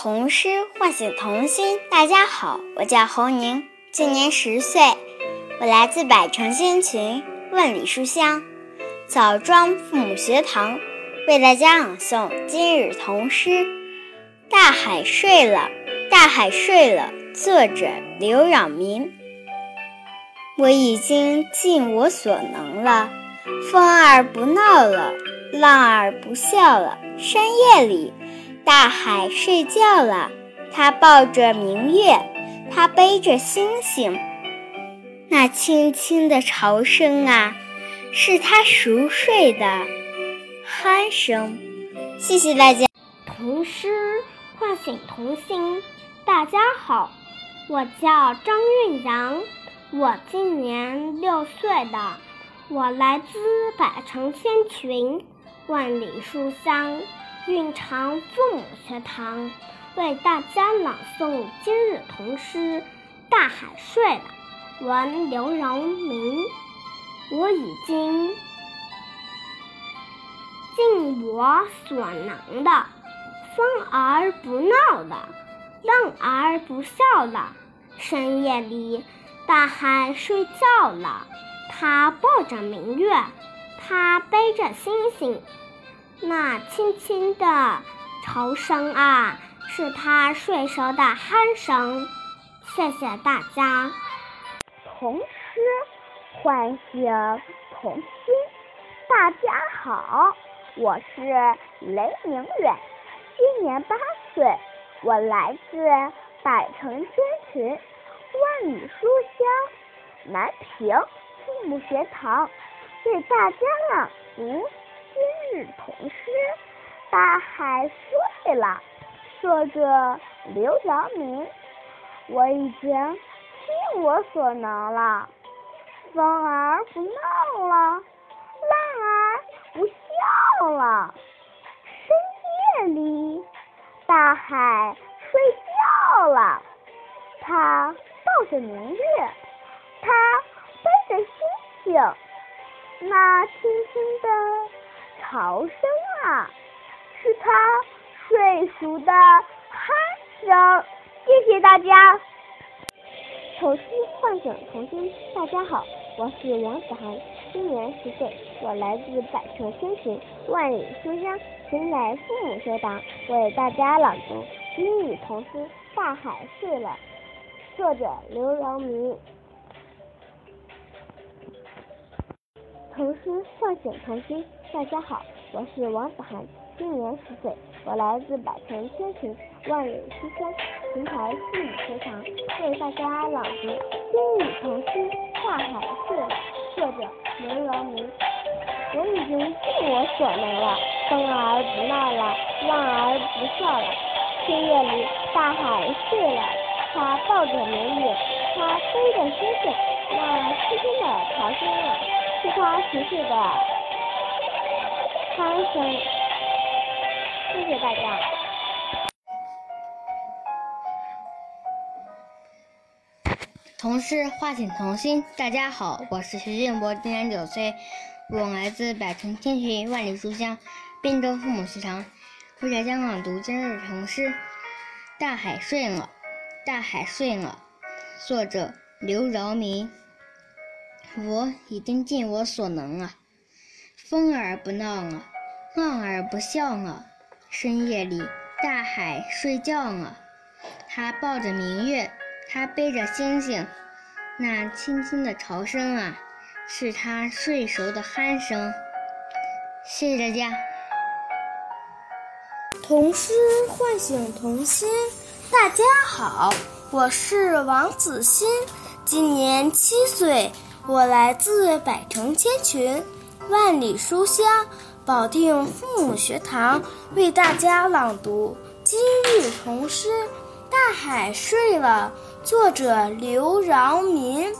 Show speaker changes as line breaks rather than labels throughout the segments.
童诗唤醒童心。大家好，我叫侯宁，今年十岁，我来自百城新群，万里书香枣庄父母学堂，为大家朗诵今日童诗《大海睡了》。大海睡了，作者刘扰民。我已经尽我所能了，风儿不闹了，浪儿不笑了，深夜里。大海睡觉了，它抱着明月，它背着星星。那轻轻的潮声啊，是它熟睡的鼾声。谢谢大家。
童诗唤醒童心。大家好，我叫张韵阳，我今年六岁的，我来自百城千群，万里书香。蕴藏父母学堂为大家朗诵今日童诗《大海睡了》，文刘荣明。我已经尽我所能的，风儿不闹了，浪儿不笑了。深夜里，大海睡觉了，它抱着明月，它背着星星。那轻轻的潮声啊，是他睡熟的鼾声。谢谢大家。
童诗唤醒童心。大家好，我是雷明远，今年八岁，我来自百城千群，万里书香南平父母学堂，为大家朗读。今日童诗《大海睡了》，作者刘尧明。我已经尽我所能了，风儿不闹了，浪儿不笑了。深夜里，大海睡觉了，它抱着明月，它背着星星，那轻轻的。潮声啊，是他睡熟的鼾声。谢谢大家。
童诗唤醒童心。大家好，我是王子涵，今年十岁，我来自百城千寻，万里书香平来父母学堂，为大家朗读英语童诗《大海睡了》，作者刘饶明。童诗唤醒童心。大家好，我是王子涵，今年十岁，我来自百城千群，万里书香平台父母学堂，为大家朗读今日童诗《大海睡了》，作者刘饶明。我已经尽我所能了，风儿不闹了，浪儿不笑了。深夜里，大海睡了，他抱着明月，他背着星星，那轻轻的潮声啊，是他熟睡的。鼾声，谢谢大家。
童诗唤醒童心。大家好，我是徐建博，今年九岁，我来自百城千寻万里书香滨州父母学堂，为大家朗读今日童诗《大海睡了》。大海睡了，作者刘饶民。我已经尽我所能了。风儿不闹了，浪儿不笑了。深夜里，大海睡觉了。它抱着明月，它背着星星。那轻轻的潮声啊，是它睡熟的鼾声。谢谢大家。
童诗唤醒童心。大家好，我是王子欣，今年七岁，我来自百城千群。万里书香，保定父母学堂为大家朗读今日童诗《大海睡了》，作者刘饶民。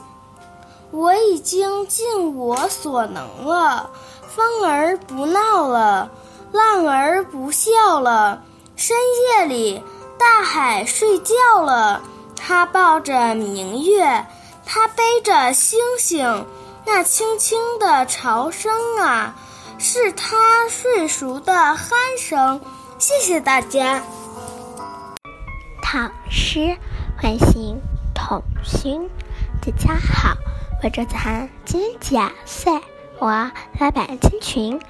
我已经尽我所能了，风儿不闹了，浪儿不笑了。深夜里，大海睡觉了，它抱着明月，它背着星星。那轻轻的潮声啊，是他睡熟的鼾声。谢谢大家。
唐诗唤醒童心。大家好，我周子涵，今年九岁，我来百千群，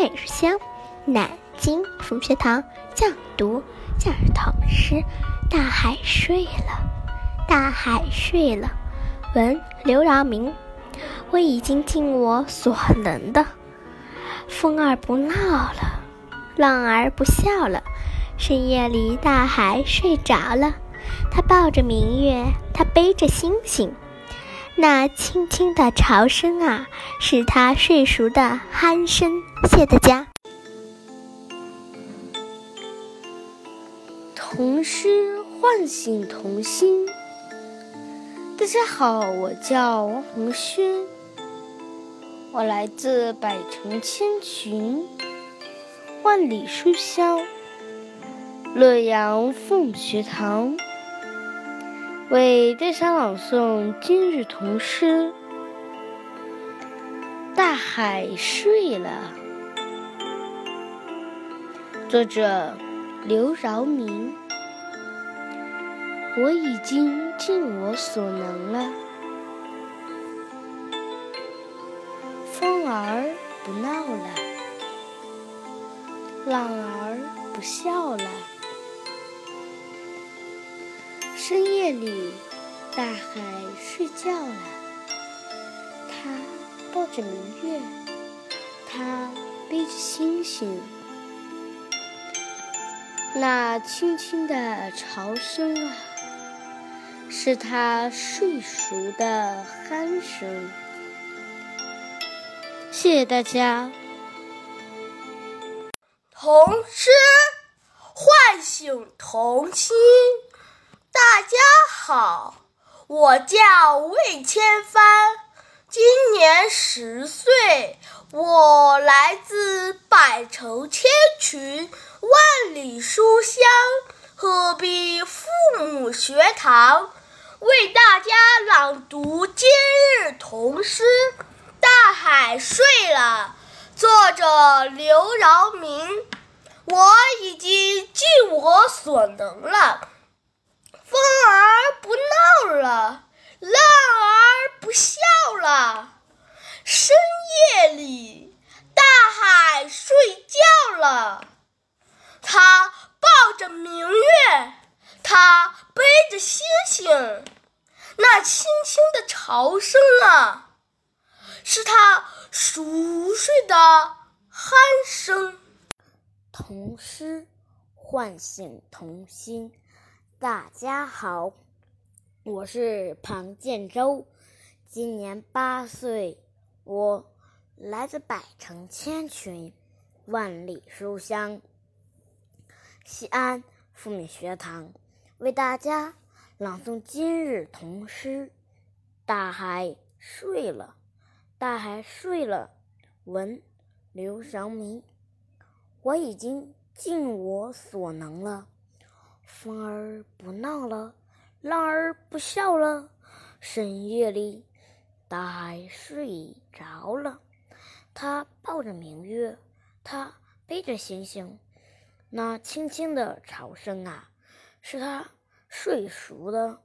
魏书香，南京府学堂讲读教儿童诗。大海睡了，大海睡了。闻刘饶明，我已经尽我所能的。风儿不闹了，浪儿不笑了。深夜里，大海睡着了，他抱着明月，他背着星星。那轻轻的潮声啊，是他睡熟的鼾声。谢大家。
童诗唤醒童心。大家好，我叫王红轩，我来自百城千群，万里书香。洛阳凤学堂为大家朗诵今日童诗《大海睡了》，作者刘饶明。我已经尽我所能了，儿不闹了，浪儿不笑了。深夜里，大海睡觉了。他抱着明月，他背着星星。那轻轻的潮声啊，是他睡熟的鼾声。谢谢大家。
童诗唤醒童心。大家好，我叫魏千帆，今年十岁，我来自百城千群，万里书香，鹤壁父母学堂，为大家朗读今日童诗《海睡了》，作者刘饶明。我已经尽我所能了。风儿不闹了，浪儿不笑了。深夜里，大海睡觉了。他抱着明月，他背着星星。那轻轻的潮声啊，是他熟睡的鼾声。
童诗唤醒童心。大家好，我是庞建洲，今年八岁，我来自百城千群，万里书香，西安富民学堂，为大家朗诵今日童诗《大海睡了》。大海睡了，闻刘饶明，我已经尽我所能了。风儿不闹了，浪儿不笑了。深夜里，大海睡着了。他抱着明月，他背着星星。那轻轻的潮声啊，是他睡熟的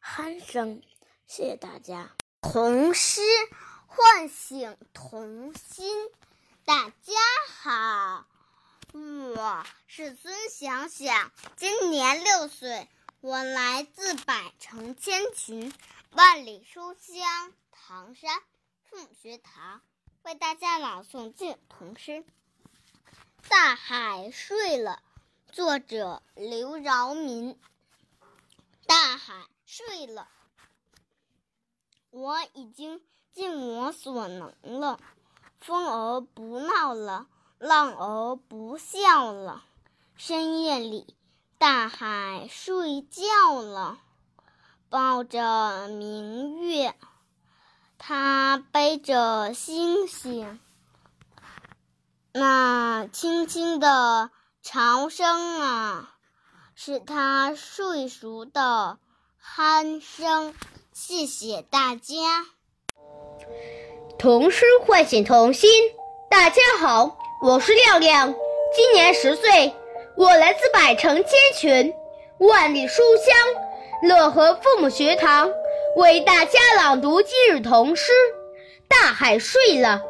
鼾声。谢谢大家。
童诗唤醒童心。大家好。我是孙想想，今年六岁，我来自百城千群，万里书香唐山凤学堂，为大家朗诵敬童诗《大海睡了》，作者刘饶民。大海睡了，我已经尽我所能了，风儿不闹了。浪儿不笑了，深夜里，大海睡觉了，抱着明月，它背着星星。那轻轻的潮声啊，是他睡熟的鼾声。谢谢大家。
童诗唤醒童心。大家好。我是亮亮，今年十岁，我来自百城千群，万里书香，乐和父母学堂为大家朗读今日童诗《大海睡了》。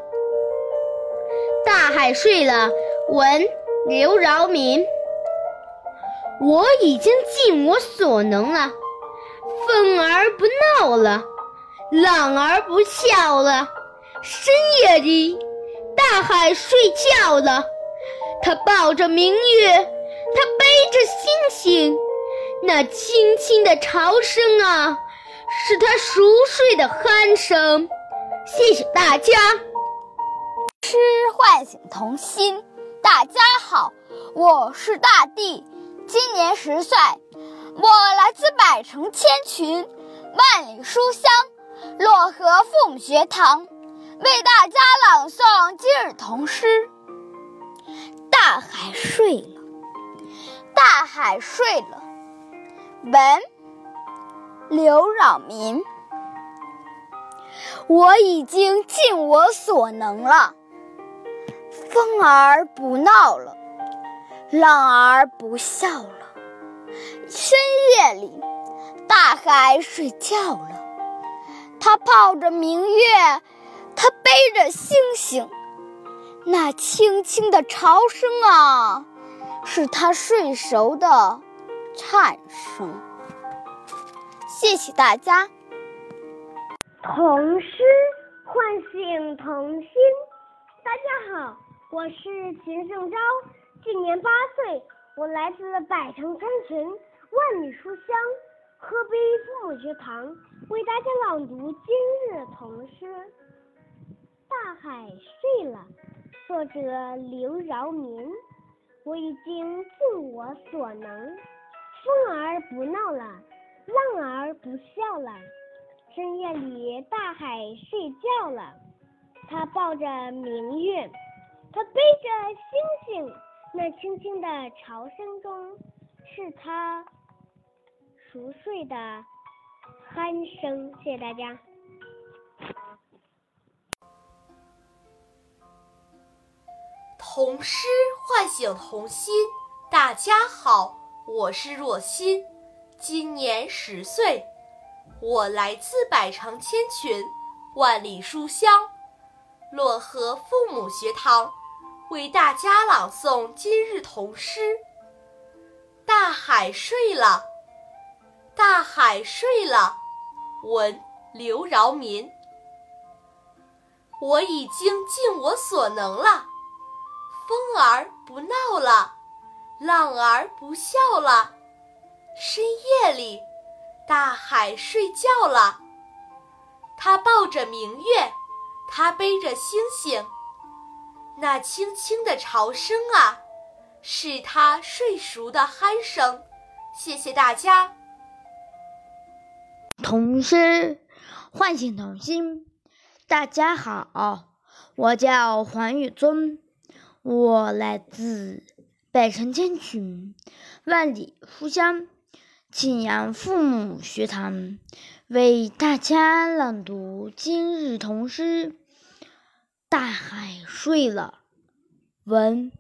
大海睡了，文刘饶民。我已经尽我所能了，风儿不闹了，浪儿不笑了。深夜里，大海睡觉了，它抱着明月，它背着星星。那轻轻的潮声啊，是它熟睡的鼾声。谢谢大家。
诗唤醒童心。大家好，我是大地，今年十岁，我来自百城千群，万里书香，漯河父母学堂，为大家朗诵今日童诗。大海睡了，大海睡了。文刘扰民，我已经尽我所能了。风儿不闹了，浪儿不笑了。深夜里，大海睡觉了。它抱着明月，它背着星星。那轻轻的潮声啊，是它睡熟的。颤声。谢谢大家。
童诗唤醒童心。大家好，我是秦胜昭，今年八岁，我来自百城千群，万里书香河北父母学堂，为大家朗读今日童诗《大海睡了》，作者刘饶民。我已经尽我所能。风儿不闹了，浪儿不笑了。深夜里，大海睡觉了。它抱着明月，它背着星星。那轻轻的潮声中，是它熟睡的鼾声。谢谢大家。
童诗唤醒童心。大家好。我是若欣，今年十岁，我来自百城千群，万里书香，漯河父母学堂，为大家朗诵今日童诗《大海睡了》。大海睡了，文刘饶民。我已经尽我所能了，风儿不闹了。浪儿不笑了，深夜里，大海睡觉了。他抱着明月，他背着星星。那轻轻的潮声啊，是他睡熟的鼾声。谢谢大家。
童诗唤醒童心。大家好，我叫黄宇尊，我来自。百城千群，万里书香。庆阳父母学堂为大家朗读今日童诗《大海睡了》。文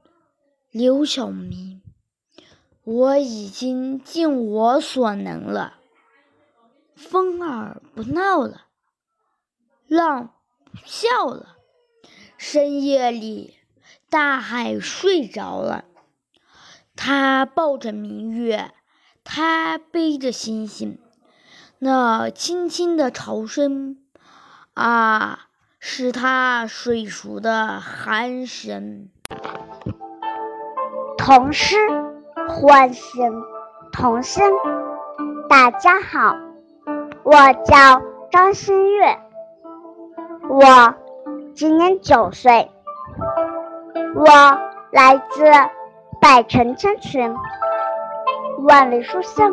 刘晓明。我已经尽我所能了，风儿不闹了，浪不笑了。深夜里，大海睡着了。他抱着明月，他背着星星，那轻轻的潮声啊，是他睡熟的鼾声。
童诗唤醒童心。大家好，我叫张新月，我今年九岁，我来自。百城千群，万里书香。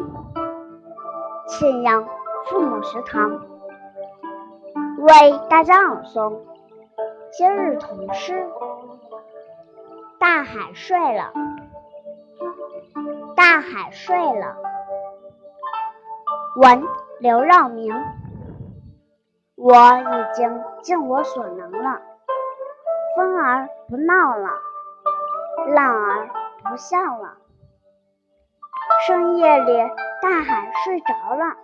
庆阳父母学堂为大家朗诵今日童诗《大海睡了》。大海睡了，文刘绕明。我已经尽我所能了，风儿不闹了，浪儿。不笑了，深夜里，大海睡着了，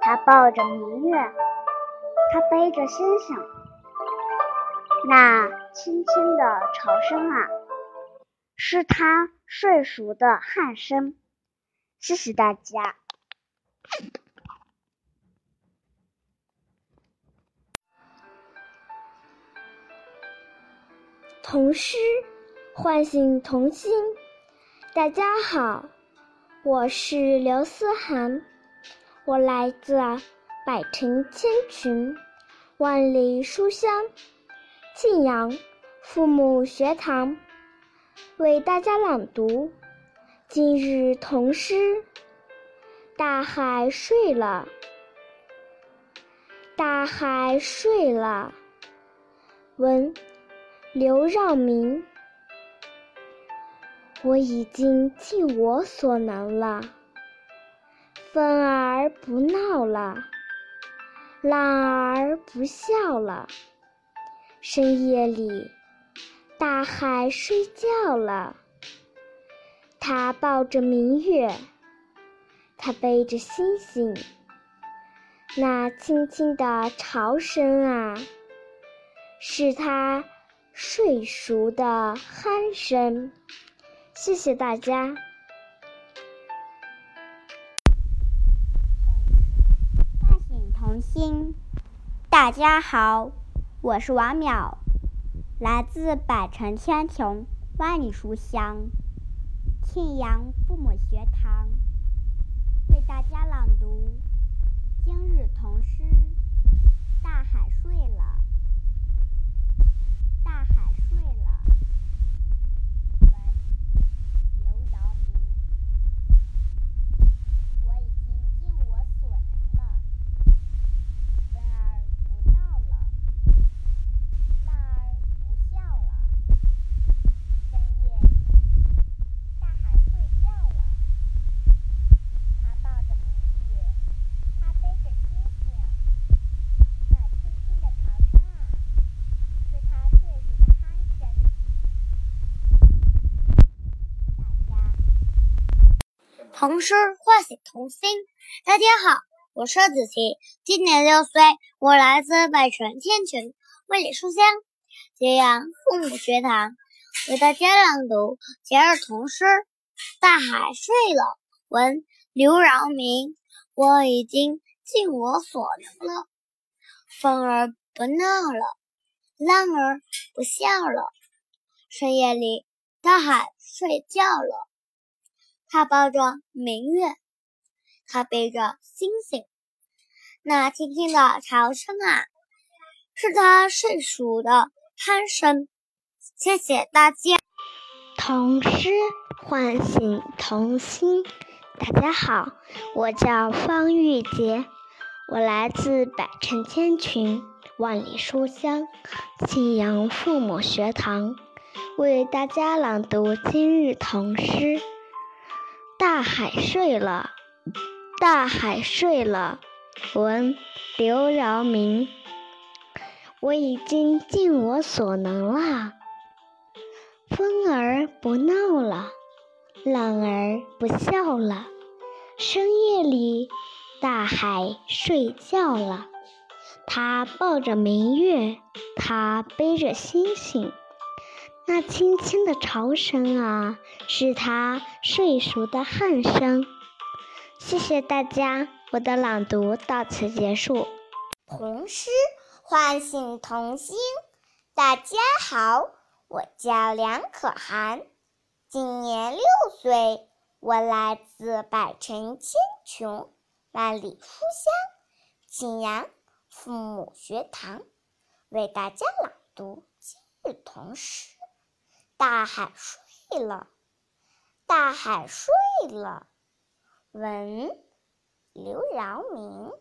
他抱着明月，他背着星星。那轻轻的潮声啊，是他睡熟的鼾声。谢谢大家。
童诗唤醒童心。大家好，我是刘思涵，我来自百城千群，万里书香，庆阳父母学堂，为大家朗读今日童诗。大海睡了，大海睡了。文。刘让明，我已经尽我所能了，风儿不闹了，浪儿不笑了，深夜里，大海睡觉了，它抱着明月，它背着星星，那轻轻的潮声啊，是它。睡熟的鼾声，谢谢大家。
唤醒童心，大家好，我是王淼，来自百城千穷，万里书香，庆阳父母学堂，为大家朗读今日童诗。大海睡了。大海睡了，文刘饶明。我已经尽我所能了，风儿不闹了，浪儿不笑了，深夜里，大海睡觉了，它抱着明月，它背着星星，那轻轻的潮声啊，是它。
童诗唤醒童心。大家好，我是子琪，今年六岁，我来自百城千群，万里书香，揭阳父母学堂，为大家朗读节日童诗。大海睡了，文刘饶明。我已经尽我所能了，风儿不闹了，浪儿不笑了，深夜里，大海睡觉了。他抱着明月，他背着星星，那轻轻的潮声啊，是他睡熟的鼾声。谢谢大家。
童诗唤醒童心。大家好，我叫方玉洁，我来自百城千群，万里书香，庆阳父母学堂，为大家朗读今日童诗。大海睡了，大海睡了。文刘饶明。我已经尽我所能了，风儿不闹了，浪儿不笑了。深夜里，大海睡觉了，他抱着明月，他背着星星。那轻轻的潮声啊，是他睡熟的鼾声。谢谢大家，我的朗读到此结束。
童诗唤醒童心。大家好，我叫梁可涵，今年六岁，我来自百城千穷，万里书香，庆阳父母学堂，为大家朗读今日童诗。大海睡了，大海睡了。文刘饶明。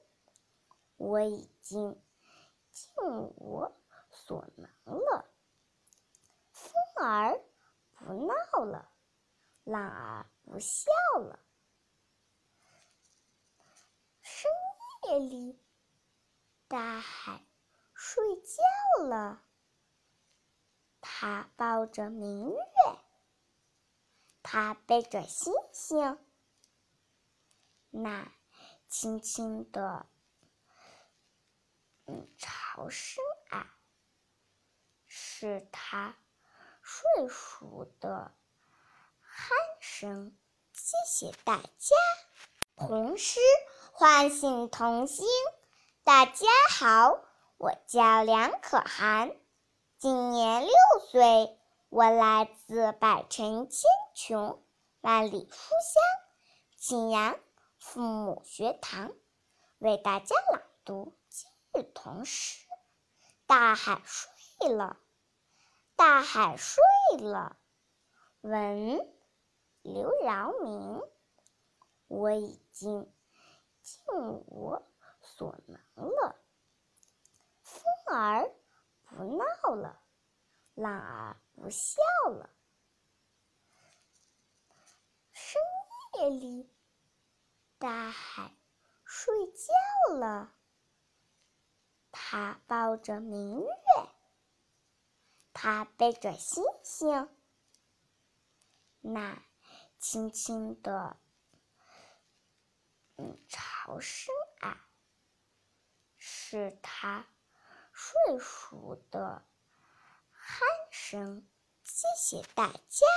我已经尽我所能了，风儿不闹了，浪儿不笑了。深夜里，大海睡觉了。他抱着明月，他背着星星。那轻轻的，嗯，潮声啊，是他睡熟的鼾声。谢谢大家。童诗唤醒童心。大家好，我叫梁可涵，今年六岁，我来自百城千穷、万里书香景阳父母学堂，为大家朗读今日童诗。大海睡了，大海睡了，文刘饶明。我已经尽我所能了。风儿不闹了，浪儿不笑了。深夜里，大海睡觉了。它抱着明月，它背着星星。那轻轻的。嗯，潮声啊，是它睡熟的鼾声。谢谢大家。